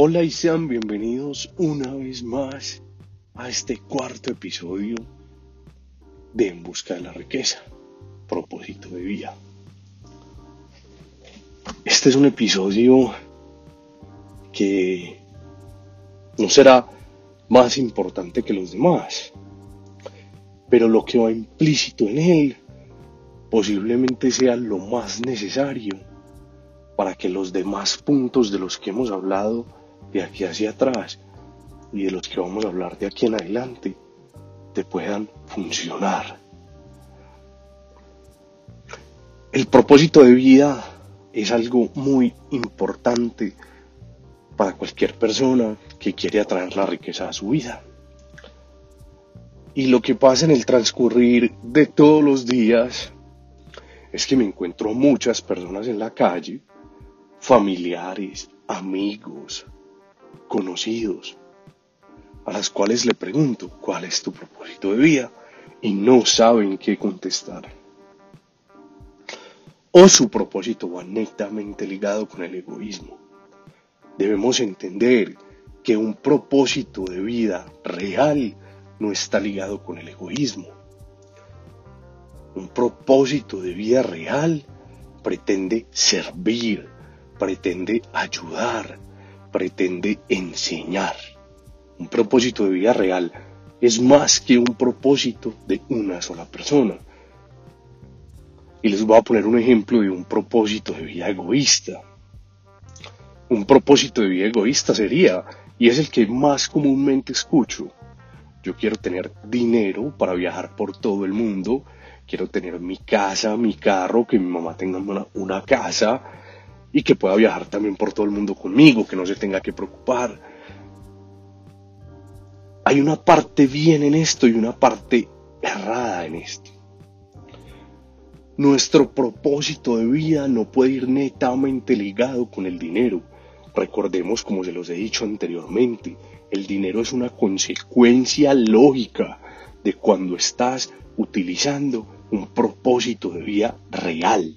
Hola y sean bienvenidos una vez más a este cuarto episodio de En Busca de la Riqueza, propósito de vida. Este es un episodio que no será más importante que los demás, pero lo que va implícito en él posiblemente sea lo más necesario para que los demás puntos de los que hemos hablado de aquí hacia atrás y de los que vamos a hablar de aquí en adelante te puedan funcionar. El propósito de vida es algo muy importante para cualquier persona que quiere atraer la riqueza a su vida. Y lo que pasa en el transcurrir de todos los días es que me encuentro muchas personas en la calle, familiares, amigos, conocidos, a las cuales le pregunto cuál es tu propósito de vida y no saben qué contestar. O su propósito va netamente ligado con el egoísmo. Debemos entender que un propósito de vida real no está ligado con el egoísmo. Un propósito de vida real pretende servir, pretende ayudar, pretende enseñar. Un propósito de vida real es más que un propósito de una sola persona. Y les voy a poner un ejemplo de un propósito de vida egoísta. Un propósito de vida egoísta sería, y es el que más comúnmente escucho, yo quiero tener dinero para viajar por todo el mundo, quiero tener mi casa, mi carro, que mi mamá tenga una, una casa, y que pueda viajar también por todo el mundo conmigo, que no se tenga que preocupar. Hay una parte bien en esto y una parte errada en esto. Nuestro propósito de vida no puede ir netamente ligado con el dinero. Recordemos, como se los he dicho anteriormente, el dinero es una consecuencia lógica de cuando estás utilizando un propósito de vida real.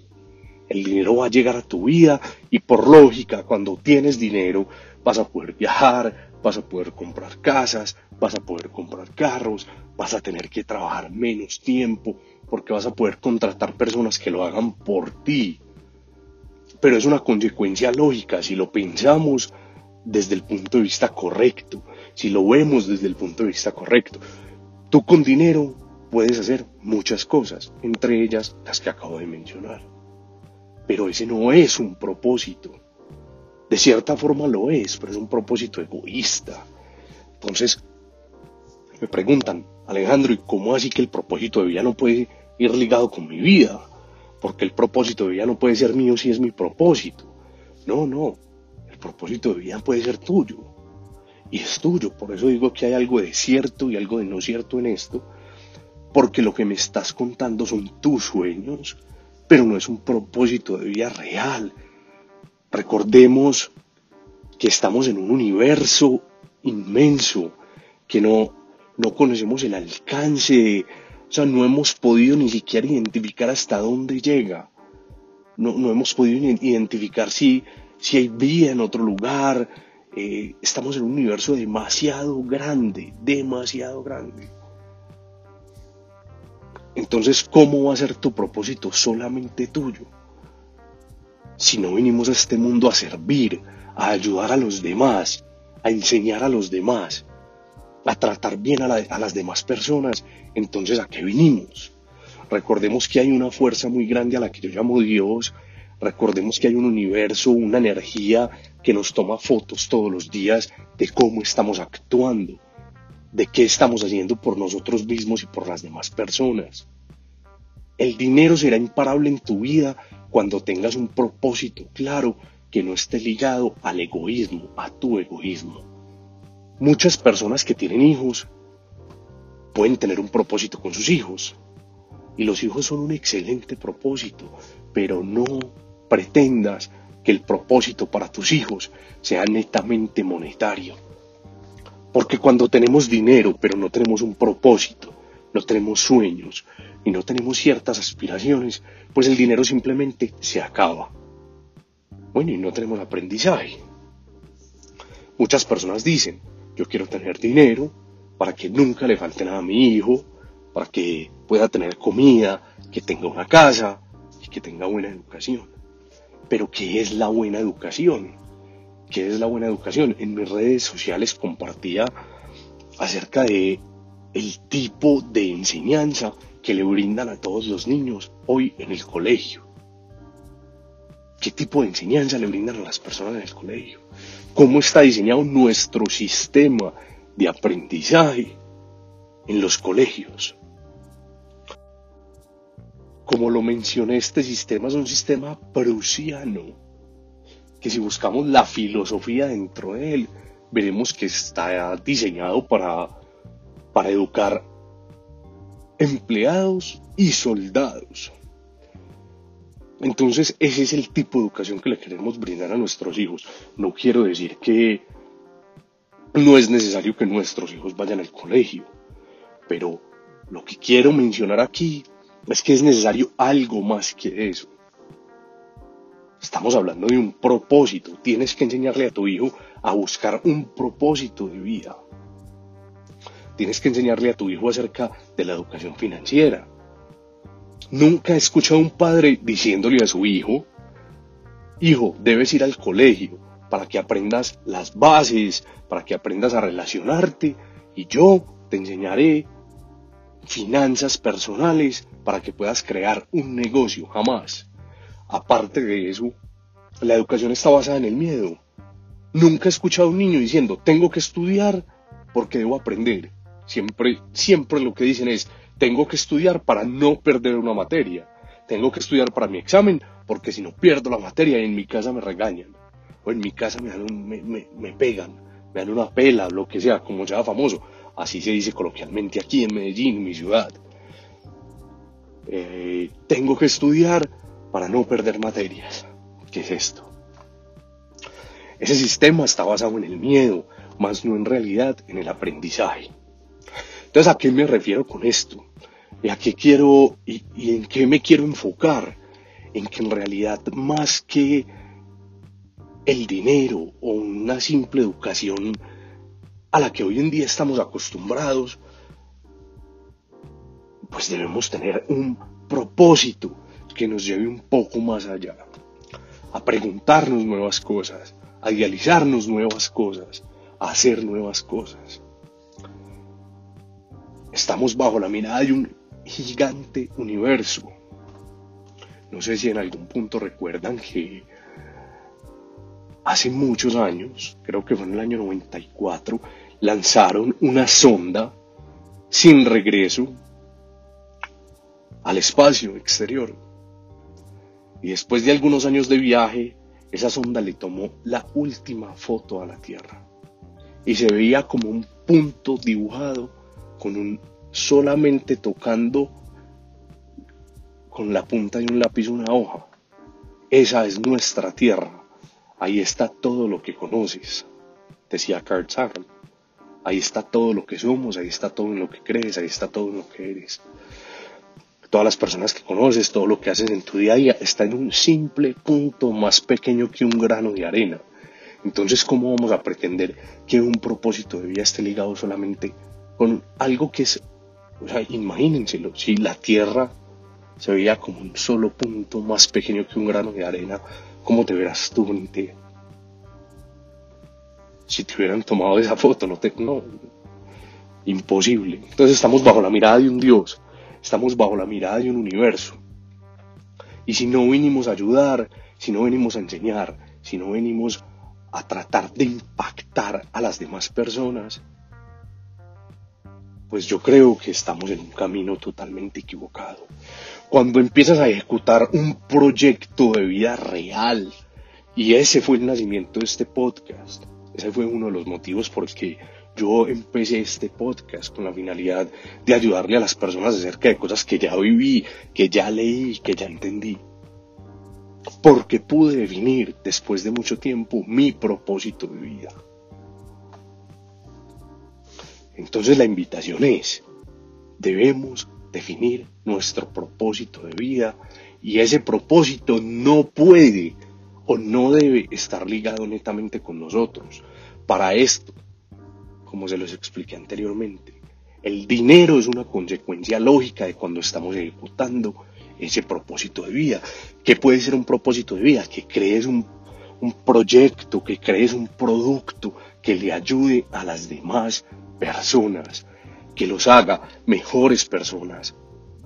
El dinero va a llegar a tu vida y por lógica, cuando tienes dinero, vas a poder viajar, vas a poder comprar casas, vas a poder comprar carros, vas a tener que trabajar menos tiempo porque vas a poder contratar personas que lo hagan por ti. Pero es una consecuencia lógica si lo pensamos desde el punto de vista correcto, si lo vemos desde el punto de vista correcto. Tú con dinero puedes hacer muchas cosas, entre ellas las que acabo de mencionar. Pero ese no es un propósito. De cierta forma lo es, pero es un propósito egoísta. Entonces, me preguntan, Alejandro, ¿y cómo así que el propósito de vida no puede ir ligado con mi vida? Porque el propósito de vida no puede ser mío si es mi propósito. No, no. El propósito de vida puede ser tuyo. Y es tuyo. Por eso digo que hay algo de cierto y algo de no cierto en esto. Porque lo que me estás contando son tus sueños, pero no es un propósito de vida real. Recordemos que estamos en un universo inmenso, que no, no conocemos el alcance, o sea, no hemos podido ni siquiera identificar hasta dónde llega. No, no hemos podido identificar si, si hay vida en otro lugar. Eh, estamos en un universo demasiado grande, demasiado grande. Entonces, ¿cómo va a ser tu propósito solamente tuyo? Si no vinimos a este mundo a servir, a ayudar a los demás, a enseñar a los demás, a tratar bien a, las demás personas, entonces ¿a qué vinimos? Recordemos que hay una fuerza muy grande a la que yo llamo Dios, recordemos que hay un universo, una energía que nos toma fotos todos los días de cómo estamos actuando de qué estamos haciendo por nosotros mismos y por las demás personas. El dinero será imparable en tu vida cuando tengas un propósito claro que no esté ligado al egoísmo, a tu egoísmo. Muchas personas que tienen hijos pueden tener un propósito con sus hijos. Y los hijos son un excelente propósito, pero no pretendas que el propósito para tus hijos sea netamente monetario porque cuando tenemos dinero, pero no tenemos un propósito, no tenemos sueños y no tenemos ciertas aspiraciones, pues el dinero simplemente se acaba. Bueno, y no tenemos aprendizaje. Muchas personas dicen, yo quiero tener dinero para que nunca le falte nada a mi hijo, para que pueda tener comida, que tenga una casa y que tenga buena educación. Pero ¿qué es la buena educación? ¿Qué es la buena educación? En mis redes sociales compartía acerca de el tipo de enseñanza que le brindan a todos los niños hoy en el colegio. ¿Qué tipo de enseñanza le brindan a las personas en el colegio? ¿Cómo está diseñado nuestro sistema de aprendizaje en los colegios? Como lo mencioné, este sistema es un sistema prusiano, que si buscamos la filosofía dentro de él, veremos que está diseñado para, para educar empleados y soldados. Entonces, ese es el tipo de educación que le queremos brindar a nuestros hijos. No quiero decir que no es necesario que nuestros hijos vayan al colegio, pero lo que quiero mencionar aquí es que es necesario algo más que eso. Estamos hablando de un propósito. Tienes que enseñarle a tu hijo a buscar un propósito de vida. Tienes que enseñarle a tu hijo acerca de la educación financiera. Nunca he escuchado a un padre diciéndole a su hijo, hijo, debes ir al colegio para que aprendas las bases, para que aprendas a relacionarte y yo te enseñaré finanzas personales para que puedas crear un negocio, jamás. Aparte de eso, la educación está basada en el miedo. Nunca he escuchado a un niño diciendo, tengo que estudiar porque debo aprender. Siempre, siempre lo que dicen es, tengo que estudiar para no perder una materia. Tengo que estudiar para mi examen porque si no pierdo la materia en mi casa me regañan. O en mi casa me, me, pegan, me dan una pela, lo que sea, como sea famoso. Así se dice coloquialmente aquí en Medellín, mi ciudad. Eh, tengo que estudiar para no perder materias. ¿Qué es esto? Ese sistema está basado en el miedo, más no en realidad en el aprendizaje. Entonces, ¿a qué me refiero con esto? ¿Y a qué quiero y, en qué me quiero enfocar? En que en realidad más que el dinero o una simple educación a la que hoy en día estamos acostumbrados, pues debemos tener un propósito que nos lleve un poco más allá, a preguntarnos nuevas cosas, a idealizarnos nuevas cosas, a hacer nuevas cosas. Estamos bajo la mirada de un gigante universo. No sé si en algún punto recuerdan que hace muchos años, creo que fue en el año 94, lanzaron una sonda sin regreso al espacio exterior. Y después de algunos años de viaje, esa sonda le tomó la última foto a la Tierra. Y se veía como un punto dibujado con un solamente tocando con la punta de un lápiz una hoja. Esa es nuestra Tierra. Ahí está todo lo que conoces, decía Carl Sagan. Ahí está todo lo que somos, ahí está todo en lo que crees, ahí está todo en lo que eres todas las personas que conoces, todo lo que haces en tu día a día, está en un simple punto más pequeño que un grano de arena. Entonces, ¿cómo vamos a pretender que un propósito de vida esté ligado solamente con algo que es, o sea, imagínenselo, si la Tierra se veía como un solo punto más pequeño que un grano de arena, ¿cómo te verás tú en ti? Si te hubieran tomado esa foto, no te, no, imposible. Entonces estamos bajo la mirada de un Dios Estamos bajo la mirada de un universo. Y si no venimos a ayudar, si no venimos a enseñar, si no venimos a tratar de impactar a las demás personas, pues yo creo que estamos en un camino totalmente equivocado. Cuando empiezas a ejecutar un proyecto de vida real, y ese fue el nacimiento de este podcast, ese fue uno de los motivos por el que yo empecé este podcast con la finalidad de ayudarle a las personas acerca de cosas que ya viví, que ya leí, que ya entendí. Porque pude definir después de mucho tiempo mi propósito de vida. Entonces la invitación es, debemos definir nuestro propósito de vida y ese propósito no puede o no debe estar ligado netamente con nosotros para esto, como se los expliqué anteriormente, el dinero es una consecuencia lógica de cuando estamos ejecutando ese propósito de vida. ¿Qué puede ser un propósito de vida? Que crees un, un proyecto, que crees un producto que le ayude a las demás personas, que los haga mejores personas.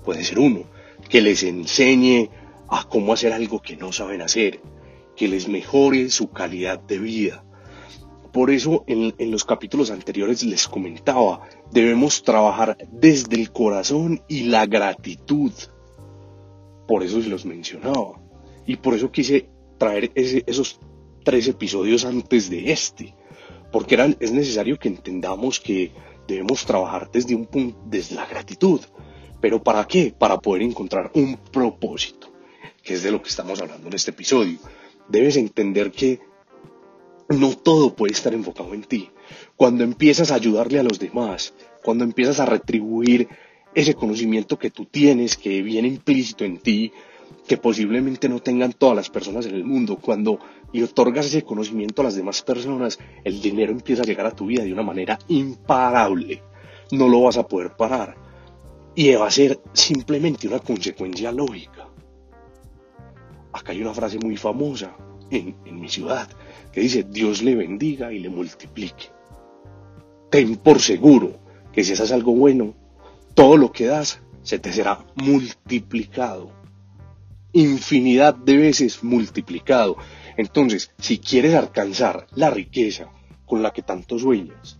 Puede ser uno, que les enseñe a cómo hacer algo que no saben hacer, que les mejore su calidad de vida. Por eso en, los capítulos anteriores les comentaba, debemos trabajar desde el corazón y la gratitud. Por eso se los mencionaba. Y por eso quise traer esos tres episodios antes de este. Porque es necesario que entendamos que debemos trabajar desde un punto, desde la gratitud. ¿Pero para qué? Para poder encontrar un propósito, que es de lo que estamos hablando en este episodio. Debes entender que no todo puede estar enfocado en ti. Cuando empiezas a ayudarle a los demás, cuando empiezas a retribuir ese conocimiento que tú tienes, que viene implícito en ti, que posiblemente no tengan todas las personas en el mundo, cuando y otorgas ese conocimiento a las demás personas, el dinero empieza a llegar a tu vida de una manera imparable. No lo vas a poder parar. Y va a ser simplemente una consecuencia lógica. Acá hay una frase muy famosa en, mi ciudad que dice, Dios le bendiga y le multiplique. Ten por seguro que si haces algo bueno, todo lo que das se te será multiplicado. Infinidad de veces multiplicado. Entonces, si quieres alcanzar la riqueza con la que tanto sueñas,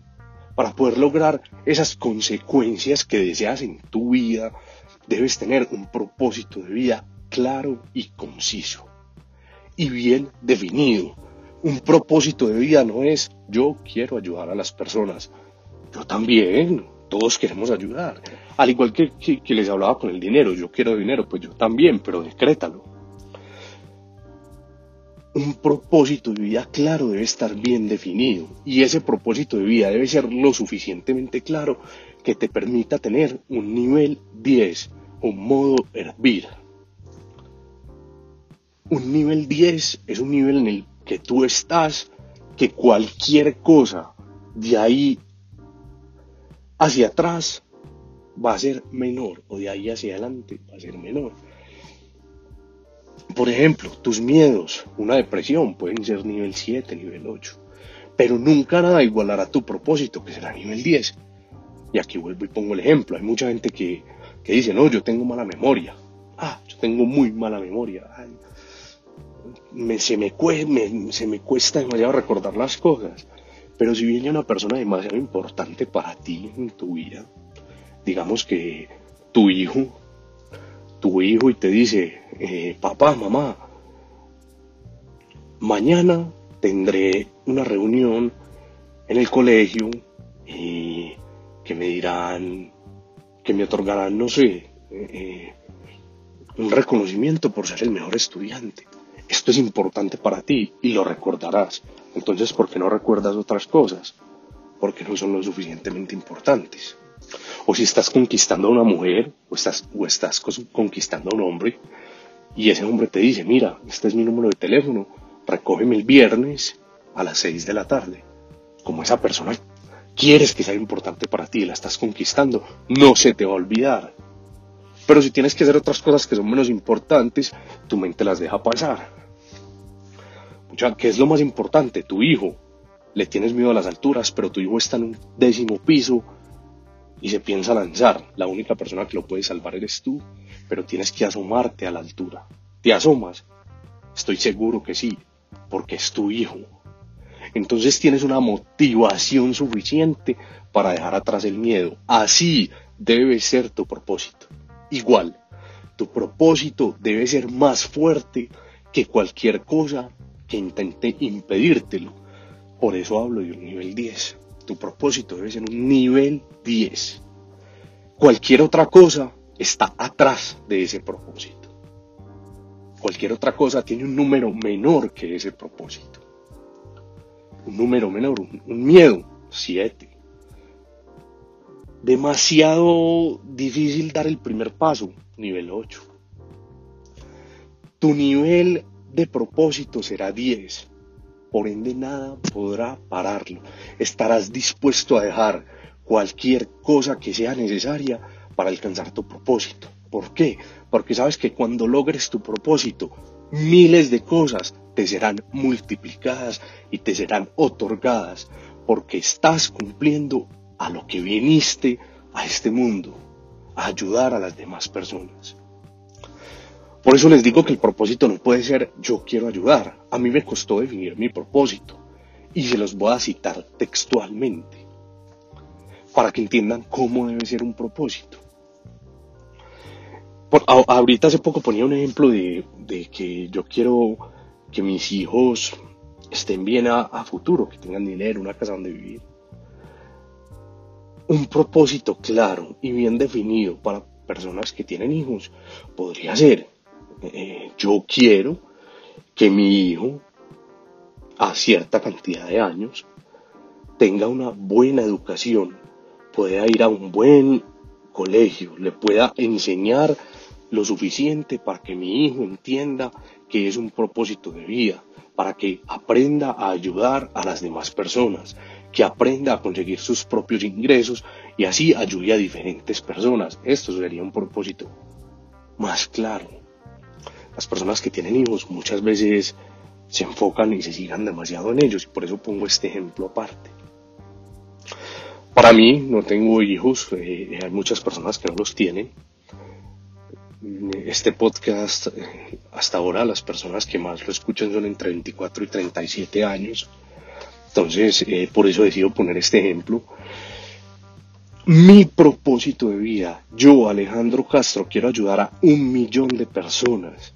para poder lograr esas consecuencias que deseas en tu vida, debes tener un propósito de vida claro y conciso y bien definido. Un propósito de vida no es yo quiero ayudar a las personas. Yo también, todos queremos ayudar. Al igual que, que, les hablaba con el dinero, yo quiero dinero, pues yo también, pero decrétalo. Un propósito de vida claro debe estar bien definido y ese propósito de vida debe ser lo suficientemente claro que te permita tener un nivel 10, un modo hervir. Un nivel 10 es un nivel en el que tú estás que cualquier cosa de ahí hacia atrás va a ser menor o de ahí hacia adelante va a ser menor. Por ejemplo, tus miedos, una depresión, pueden ser nivel 7, nivel 8, pero nunca nada igualará tu propósito, que será nivel 10. Y aquí vuelvo y pongo el ejemplo. Hay mucha gente que, dice, no, yo tengo mala memoria. Ah, yo tengo muy mala memoria. Me, se, me, se me cuesta demasiado recordar las cosas. Pero si viene una persona demasiado importante para ti en tu vida, digamos que tu hijo, tu hijo y te dice, eh, papá, mamá, mañana tendré una reunión en el colegio y que me dirán, que me otorgarán, no sé, eh, eh, un reconocimiento por ser el mejor estudiante. Es importante para ti y lo recordarás. Entonces, ¿por qué no recuerdas otras cosas? Porque no son lo suficientemente importantes o si estás conquistando a una mujer o estás, o estás conquistando a un hombre y ese hombre te dice, mira, este es mi número de teléfono, recógeme el viernes a las 6 de la tarde. Como esa persona quieres que sea importante para ti y la estás conquistando, no se te va a olvidar. Pero si tienes que hacer otras cosas que son menos importantes, tu mente las deja pasar. ¿Qué es lo más importante? Tu hijo. Le tienes miedo a las alturas, pero tu hijo está en un décimo piso y se piensa lanzar. La única persona que lo puede salvar eres tú, pero tienes que asomarte a la altura. ¿Te asomas? Estoy seguro que sí, porque es tu hijo. Entonces tienes una motivación suficiente para dejar atrás el miedo. Así debe ser tu propósito. Igual, tu propósito debe ser más fuerte que cualquier cosa que intente impedírtelo. Por eso hablo de un nivel 10 tu propósito debe ser un nivel 10. Cualquier otra cosa está atrás de ese propósito. Cualquier otra cosa tiene un número menor que ese propósito. Un número menor, un, miedo, 7. Demasiado difícil dar el primer paso, nivel 8. Tu nivel de propósito será 10 por ende nada podrá pararlo. Estarás dispuesto a dejar cualquier cosa que sea necesaria para alcanzar tu propósito. ¿Por qué? Porque sabes que cuando logres tu propósito, miles de cosas te serán multiplicadas y te serán otorgadas, porque estás cumpliendo a lo que viniste a este mundo, a ayudar a las demás personas. Por eso les digo que el propósito no puede ser yo quiero ayudar. A mí me costó definir mi propósito y se los voy a citar textualmente para que entiendan cómo debe ser un propósito. ahorita hace poco ponía un ejemplo de, que yo quiero que mis hijos estén bien a futuro, que tengan dinero, una casa donde vivir un propósito claro y bien definido para personas que tienen hijos podría ser, eh, yo quiero que mi hijo a cierta cantidad de años tenga una buena educación, pueda ir a un buen colegio, le pueda enseñar lo suficiente para que mi hijo entienda que es un propósito de vida, para que aprenda a ayudar a las demás personas, que aprenda a conseguir sus propios ingresos y así ayude a diferentes personas. Esto sería un propósito más claro. Las personas que tienen hijos muchas veces se enfocan y se sigan demasiado en ellos y por eso pongo este ejemplo aparte. Para mí, no tengo hijos, eh, hay muchas personas que no los tienen. Este podcast, eh, hasta ahora, las personas que más lo escuchan son entre 24 y 37 años. Entonces, eh, por eso decido poner este ejemplo. Mi propósito de vida, yo, Alejandro Castro, quiero ayudar a un millón de personas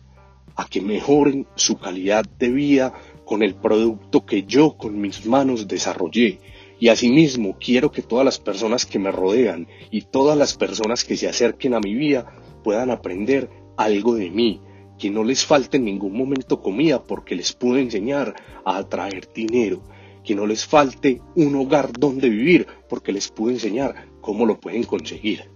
a que mejoren su calidad de vida con el producto que yo con mis manos desarrollé. Y asimismo quiero que todas las personas que me rodean y todas las personas que se acerquen a mi vida puedan aprender algo de mí, que no les falte en ningún momento comida porque les puedo enseñar a atraer dinero que no les falte un hogar donde vivir, porque les puedo enseñar cómo lo pueden conseguir.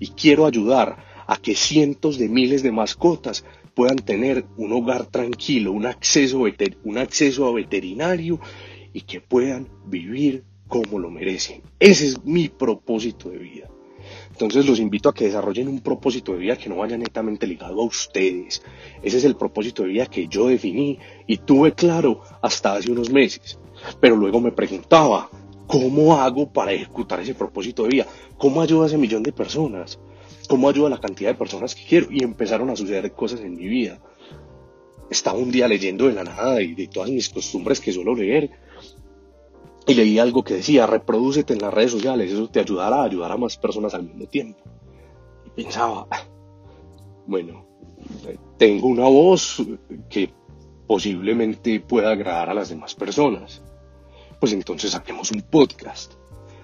Y quiero ayudar a que cientos de miles de mascotas puedan tener un hogar tranquilo, un acceso, un a veterinario y que puedan vivir como lo merecen. Ese es mi propósito de vida. Entonces los invito a que desarrollen un propósito de vida que no vaya netamente ligado a ustedes. Ese es el propósito de vida que yo definí y tuve claro hasta hace unos meses. Pero luego me preguntaba, ¿cómo hago para ejecutar ese propósito de vida? ¿Cómo ayudo a ese millón de personas? ¿Cómo ayudo a la cantidad de personas que quiero? Y empezaron a suceder cosas en mi vida. Estaba un día leyendo de la nada y de todas mis costumbres que suelo leer. Y leí algo que decía, reprodúcete en las redes sociales, eso te ayudará a ayudar a más personas al mismo tiempo. Y pensaba, bueno, tengo una voz que posiblemente pueda agradar a las demás personas pues entonces saquemos un podcast.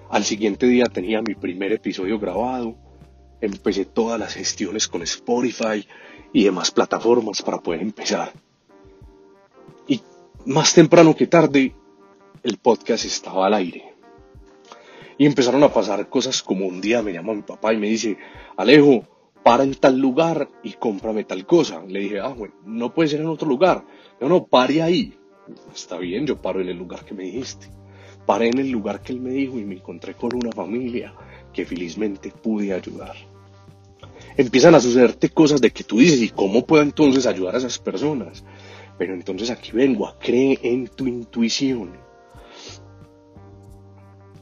Al siguiente día tenía mi primer episodio grabado, empecé todas las gestiones con Spotify y demás plataformas para poder empezar. Y más temprano que tarde, el podcast estaba al aire. Y empezaron a pasar cosas como un día me llama mi papá y me dice, Alejo, para en tal lugar y cómprame tal cosa. Le dije, ah, bueno, no puede ser en otro lugar. No, no, pare ahí está bien, yo paro en el lugar que me dijiste. Paré en el lugar que él me dijo y me encontré con una familia que felizmente pude ayudar. Empiezan a sucederte cosas de que tú dices, ¿y cómo puedo entonces ayudar a esas personas? Pero entonces aquí vengo a creer en tu intuición.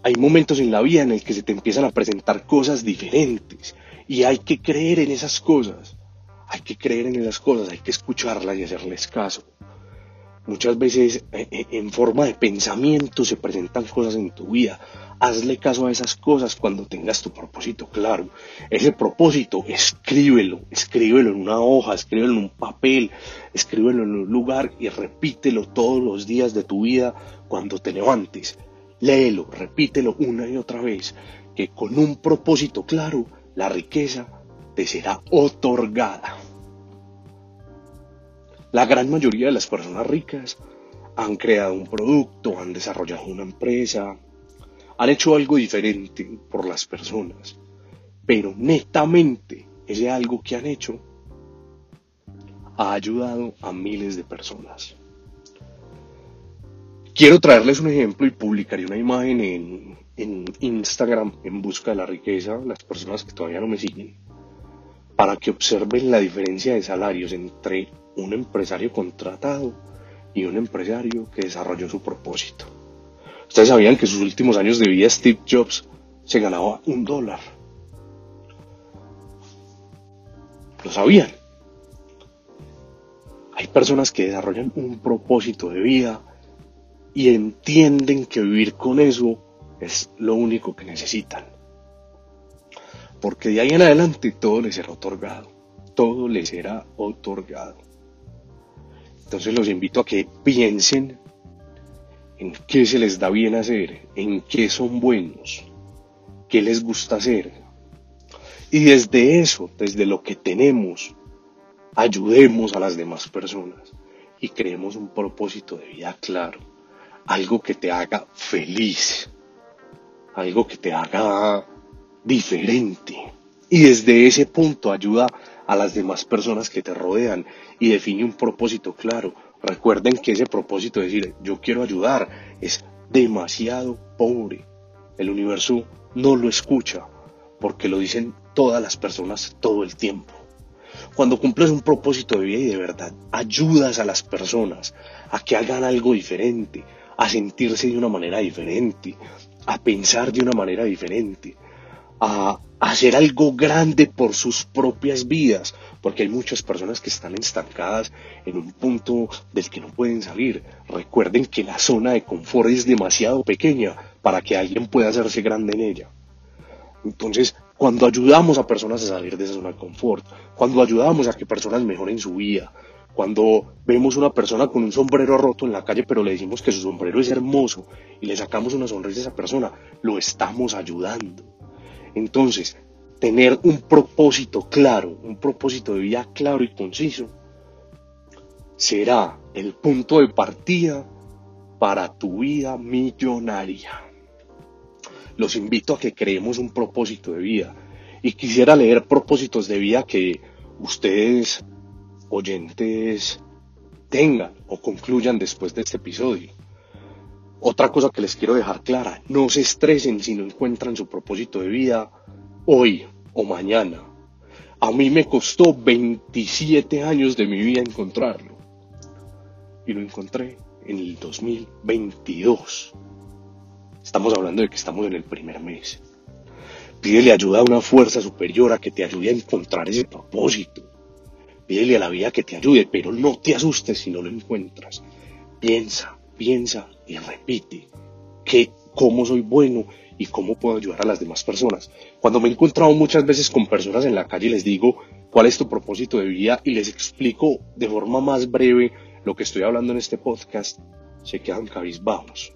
Hay momentos en la vida en el que se te empiezan a presentar cosas diferentes y hay que creer en esas cosas. Hay que creer en esas cosas, hay que escucharlas y hacerles caso. Muchas veces eh, eh, en forma de pensamiento se presentan cosas en tu vida. Hazle caso a esas cosas cuando tengas tu propósito claro. Ese propósito, escríbelo, escríbelo en una hoja, escríbelo en un papel, escríbelo en un lugar y repítelo todos los días de tu vida cuando te levantes. Léelo, repítelo una y otra vez, que con un propósito claro, la riqueza te será otorgada. La gran mayoría de las personas ricas han creado un producto, han desarrollado una empresa, han hecho algo diferente por las personas, pero netamente ese algo que han hecho ha ayudado a miles de personas. Quiero traerles un ejemplo y publicaré una imagen en, en Instagram en busca de la riqueza, las personas que todavía no me siguen, para que observen la diferencia de salarios entre un empresario contratado y un empresario que desarrolló su propósito. Ustedes sabían que en sus últimos años de vida Steve Jobs se ganaba un dólar. Lo sabían. Hay personas que desarrollan un propósito de vida y entienden que vivir con eso es lo único que necesitan. Porque de ahí en adelante todo les será otorgado. Todo les será otorgado. Entonces los invito a que piensen en qué se les da bien hacer, en qué son buenos, qué les gusta hacer. Y desde eso, desde lo que tenemos, ayudemos a las demás personas y creemos un propósito de vida claro, algo que te haga feliz, algo que te haga diferente. Y desde ese punto ayuda a las demás personas que te rodean y define un propósito claro. Recuerden que ese propósito de decir yo quiero ayudar es demasiado pobre. El universo no lo escucha porque lo dicen todas las personas todo el tiempo. Cuando cumples un propósito de vida y de verdad ayudas a las personas a que hagan algo diferente, a sentirse de una manera diferente, a pensar de una manera diferente, a hacer algo grande por sus propias vidas, porque hay muchas personas que están estancadas en un punto del que no pueden salir. Recuerden que la zona de confort es demasiado pequeña para que alguien pueda hacerse grande en ella. Entonces, cuando ayudamos a personas a salir de esa zona de confort, cuando ayudamos a que personas mejoren su vida, cuando vemos una persona con un sombrero roto en la calle, pero le decimos que su sombrero es hermoso y le sacamos una sonrisa a esa persona, lo estamos ayudando. Entonces, tener un propósito claro, un propósito de vida claro y conciso, será el punto de partida para tu vida millonaria. Los invito a que creemos un propósito de vida y quisiera leer propósitos de vida que ustedes oyentes tengan o concluyan después de este episodio. Otra cosa que les quiero dejar clara, no se estresen si no encuentran su propósito de vida hoy o mañana. A mí me costó 27 años de mi vida encontrarlo. Y lo encontré en el 2022. Estamos hablando de que estamos en el primer mes. Pídele ayuda a una fuerza superior a que te ayude a encontrar ese propósito. Pídele a la vida que te ayude, pero no te asustes si no lo encuentras. Piensa, piensa y repite que cómo soy bueno y cómo puedo ayudar a las demás personas. Cuando me he encontrado muchas veces con personas en la calle les digo cuál es tu propósito de vida y les explico de forma más breve lo que estoy hablando en este podcast, se quedan cabizbajos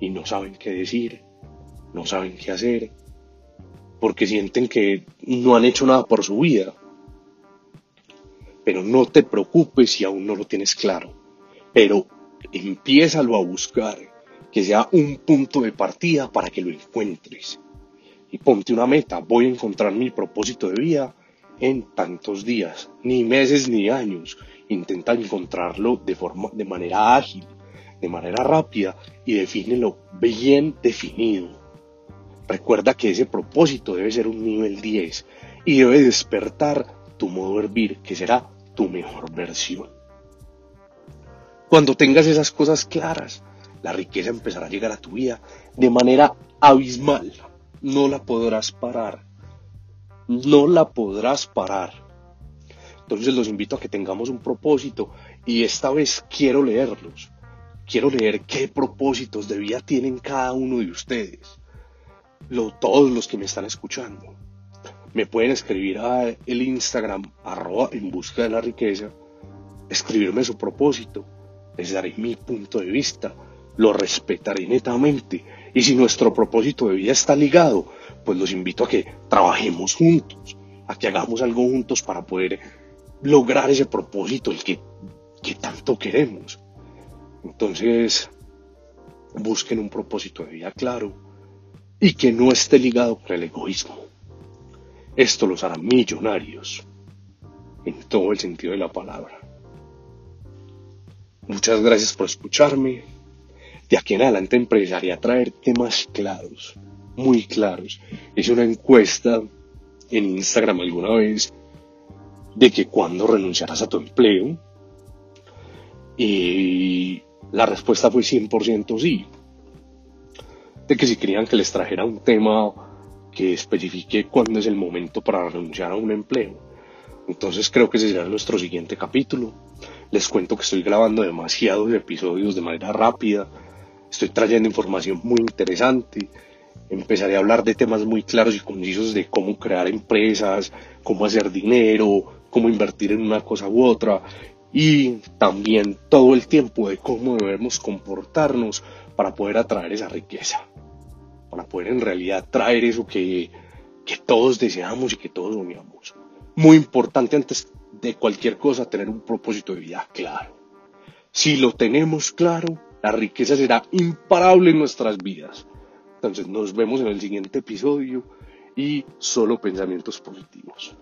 y no saben qué decir, no saben qué hacer porque sienten que no han hecho nada por su vida. Pero no te preocupes si aún no lo tienes claro. Pero empiézalo a buscar, que sea un punto de partida para que lo encuentres. Y ponte una meta, voy a encontrar mi propósito de vida en tantos días, ni meses ni años. Intenta encontrarlo de, forma, de manera ágil, de manera rápida y defínelo bien definido Recuerda que ese propósito debe ser un nivel 10 y debe despertar tu modo de hervir, que será tu mejor versión. Cuando tengas esas cosas claras, la riqueza empezará a llegar a tu vida de manera abismal. No la podrás parar. No la podrás parar. Entonces los invito a que tengamos un propósito y esta vez quiero leerlos. Quiero leer qué propósitos de vida tienen cada uno de ustedes todos los que me están escuchando. Me pueden escribir a el Instagram arroba en busca de la riqueza, escribirme su propósito, les daré mi punto de vista, lo respetaré netamente y si nuestro propósito de vida está ligado, pues los invito a que trabajemos juntos, a que hagamos algo juntos para poder lograr ese propósito, el que, que tanto queremos. Entonces, busquen un propósito de vida claro, y que no esté ligado con el egoísmo. Esto los hará millonarios en todo el sentido de la palabra. Muchas gracias por escucharme. De aquí en adelante empezaría a traer temas claros, muy claros. Hice una encuesta en Instagram alguna vez de que cuando renunciarás a tu empleo. Y la respuesta fue 100% sí. De que si querían que les trajera un tema que especifique cuándo es el momento para renunciar a un empleo. Entonces creo que ese será nuestro siguiente capítulo. Les cuento que estoy grabando demasiados episodios de manera rápida. Estoy trayendo información muy interesante. Empezaré a hablar de temas muy claros y concisos de cómo crear empresas, cómo hacer dinero, cómo invertir en una cosa u otra. Y también todo el tiempo de cómo debemos comportarnos para poder atraer esa riqueza. Para poder en realidad traer eso que, que todos deseamos y que todos soñamos. Muy importante antes de cualquier cosa tener un propósito de vida claro. Si lo tenemos claro, la riqueza será imparable en nuestras vidas. Entonces nos vemos en el siguiente episodio y solo pensamientos positivos.